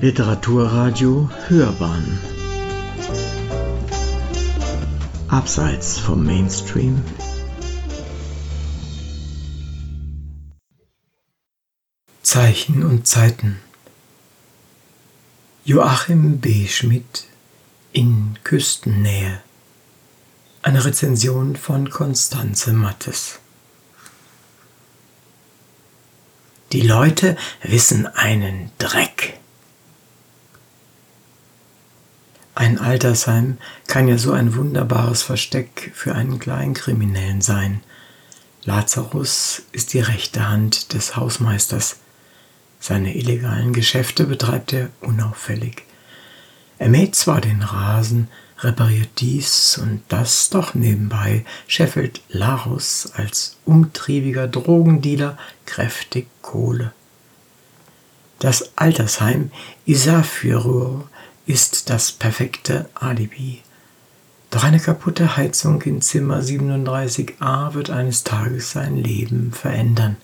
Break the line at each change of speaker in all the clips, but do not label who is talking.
Literaturradio Hörbahn. Abseits vom Mainstream. Zeichen und Zeiten. Joachim B. Schmidt in Küstennähe. Eine Rezension von Konstanze Mattes. Die Leute wissen einen Dreck. Ein Altersheim kann ja so ein wunderbares Versteck für einen Kleinkriminellen sein. Lazarus ist die rechte Hand des Hausmeisters. Seine illegalen Geschäfte betreibt er unauffällig. Er mäht zwar den Rasen, repariert dies und das, doch nebenbei scheffelt Larus als umtriebiger Drogendealer kräftig Kohle. Das Altersheim Isafirur ist das perfekte Alibi. Doch eine kaputte Heizung in Zimmer 37a wird eines Tages sein Leben verändern.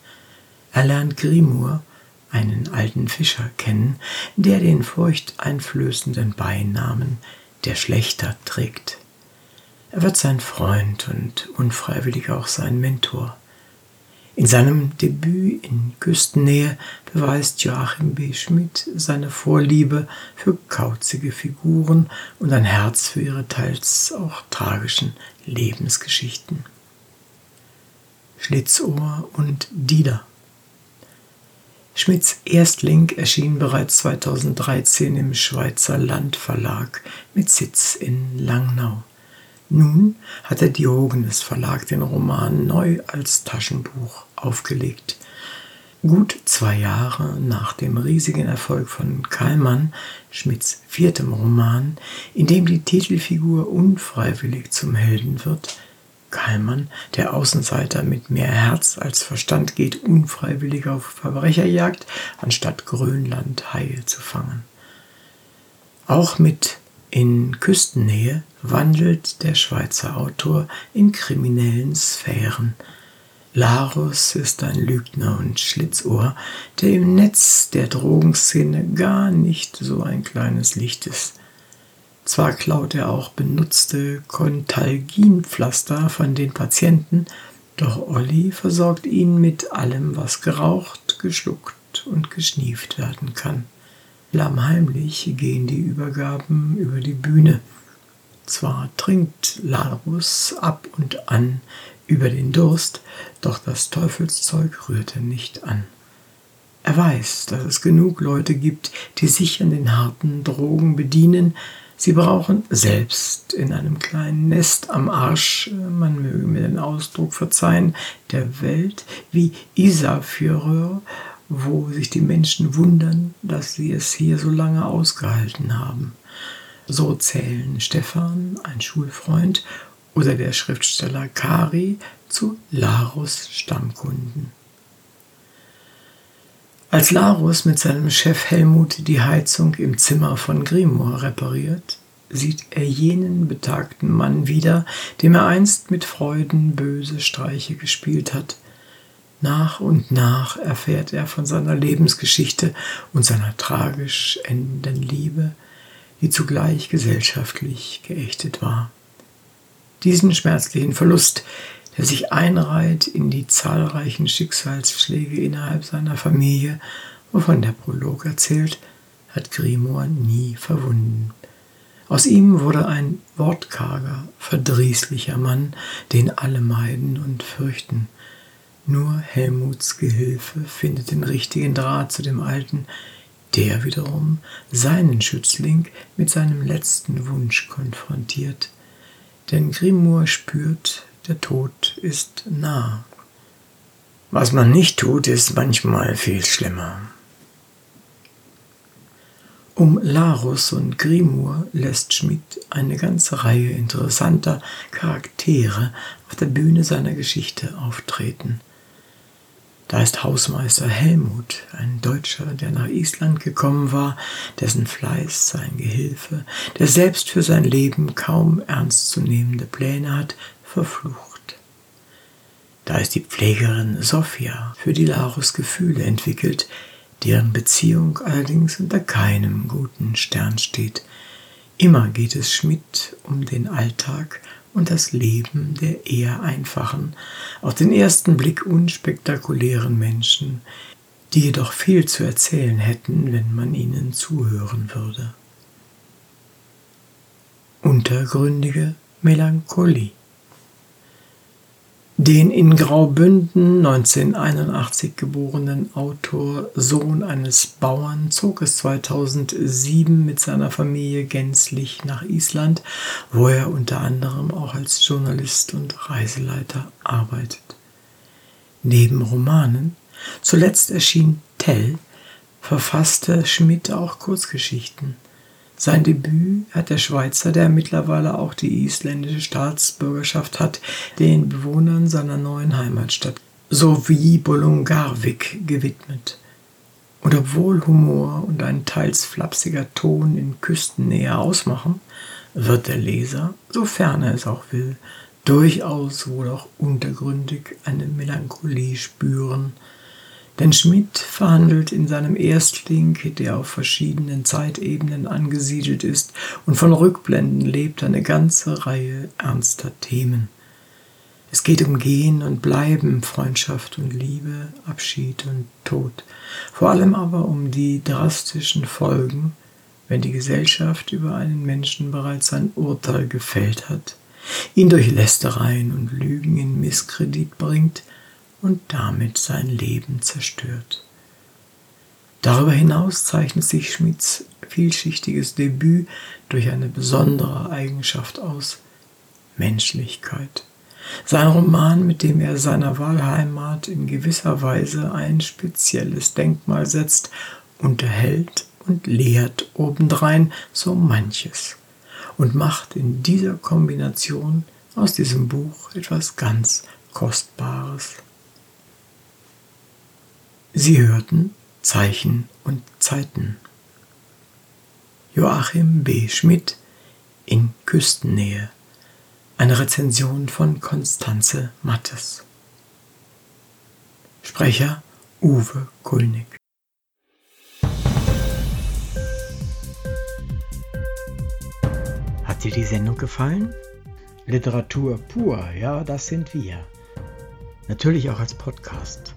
Er lernt Grimur, einen alten Fischer, kennen, der den furchteinflößenden Beinamen der Schlechter trägt. Er wird sein Freund und unfreiwillig auch sein Mentor. In seinem Debüt in Küstennähe beweist Joachim B. Schmidt seine Vorliebe für kauzige Figuren und ein Herz für ihre teils auch tragischen Lebensgeschichten. Schlitzohr und Dieter Schmidts Erstling erschien bereits 2013 im Schweizer Landverlag mit Sitz in Langnau. Nun hat der Diogenes Verlag den Roman neu als Taschenbuch aufgelegt. Gut zwei Jahre nach dem riesigen Erfolg von Kallmann, Schmidts viertem Roman, in dem die Titelfigur unfreiwillig zum Helden wird, Kallmann, der Außenseiter mit mehr Herz als Verstand, geht unfreiwillig auf Verbrecherjagd, anstatt Grönland Haie zu fangen. Auch mit In Küstennähe wandelt der Schweizer Autor in kriminellen Sphären. Larus ist ein Lügner und Schlitzohr, der im Netz der Drogenszene gar nicht so ein kleines Licht ist. Zwar klaut er auch benutzte Kontalginpflaster von den Patienten, doch Olli versorgt ihn mit allem, was geraucht, geschluckt und geschnieft werden kann. Lammheimlich gehen die Übergaben über die Bühne. Zwar trinkt Larus ab und an über den Durst, doch das Teufelszeug rührt er nicht an. Er weiß, dass es genug Leute gibt, die sich an den harten Drogen bedienen, Sie brauchen selbst in einem kleinen Nest am Arsch, man möge mir den Ausdruck verzeihen, der Welt wie Isafirör, wo sich die Menschen wundern, dass sie es hier so lange ausgehalten haben. So zählen Stefan, ein Schulfreund, oder der Schriftsteller Kari zu Larus Stammkunden. Als Larus mit seinem Chef Helmut die Heizung im Zimmer von Grimor repariert, sieht er jenen betagten Mann wieder, dem er einst mit Freuden böse Streiche gespielt hat. Nach und nach erfährt er von seiner Lebensgeschichte und seiner tragisch endenden Liebe, die zugleich gesellschaftlich geächtet war. Diesen schmerzlichen Verlust der sich einreiht in die zahlreichen Schicksalsschläge innerhalb seiner Familie, wovon der Prolog erzählt, hat Grimor nie verwunden. Aus ihm wurde ein wortkarger, verdrießlicher Mann, den alle meiden und fürchten. Nur Helmuts Gehilfe findet den richtigen Draht zu dem Alten, der wiederum seinen Schützling mit seinem letzten Wunsch konfrontiert. Denn Grimur spürt, der Tod ist nah. Was man nicht tut, ist manchmal viel schlimmer. Um Larus und Grimur lässt Schmidt eine ganze Reihe interessanter Charaktere auf der Bühne seiner Geschichte auftreten. Da ist Hausmeister Helmut, ein Deutscher, der nach Island gekommen war, dessen Fleiß sein Gehilfe, der selbst für sein Leben kaum ernstzunehmende Pläne hat, verflucht. Da ist die Pflegerin Sophia, für die Larus Gefühle entwickelt, deren Beziehung allerdings unter keinem guten Stern steht. Immer geht es Schmidt um den Alltag und das Leben der eher einfachen, auf den ersten Blick unspektakulären Menschen, die jedoch viel zu erzählen hätten, wenn man ihnen zuhören würde. Untergründige Melancholie den in Graubünden 1981 geborenen Autor, Sohn eines Bauern, zog es 2007 mit seiner Familie gänzlich nach Island, wo er unter anderem auch als Journalist und Reiseleiter arbeitet. Neben Romanen, zuletzt erschien Tell, verfasste Schmidt auch Kurzgeschichten. Sein Debüt hat der Schweizer, der mittlerweile auch die isländische Staatsbürgerschaft hat, den Bewohnern seiner neuen Heimatstadt sowie Bolungarvik gewidmet. Und obwohl Humor und ein teils flapsiger Ton in Küstennähe ausmachen, wird der Leser, sofern er es auch will, durchaus wohl auch untergründig eine Melancholie spüren, denn Schmidt verhandelt in seinem Erstling, der auf verschiedenen Zeitebenen angesiedelt ist und von Rückblenden lebt, eine ganze Reihe ernster Themen. Es geht um Gehen und Bleiben, Freundschaft und Liebe, Abschied und Tod, vor allem aber um die drastischen Folgen, wenn die Gesellschaft über einen Menschen bereits ein Urteil gefällt hat, ihn durch Lästereien und Lügen in Misskredit bringt, und damit sein Leben zerstört. Darüber hinaus zeichnet sich Schmidts vielschichtiges Debüt durch eine besondere Eigenschaft aus Menschlichkeit. Sein Roman, mit dem er seiner Wahlheimat in gewisser Weise ein spezielles Denkmal setzt, unterhält und lehrt obendrein so manches und macht in dieser Kombination aus diesem Buch etwas ganz Kostbares. Sie hörten Zeichen und Zeiten. Joachim B. Schmidt in Küstennähe. Eine Rezension von Konstanze Mattes. Sprecher Uwe Kulnig. Hat dir die Sendung gefallen? Literatur pur, ja, das sind wir. Natürlich auch als Podcast.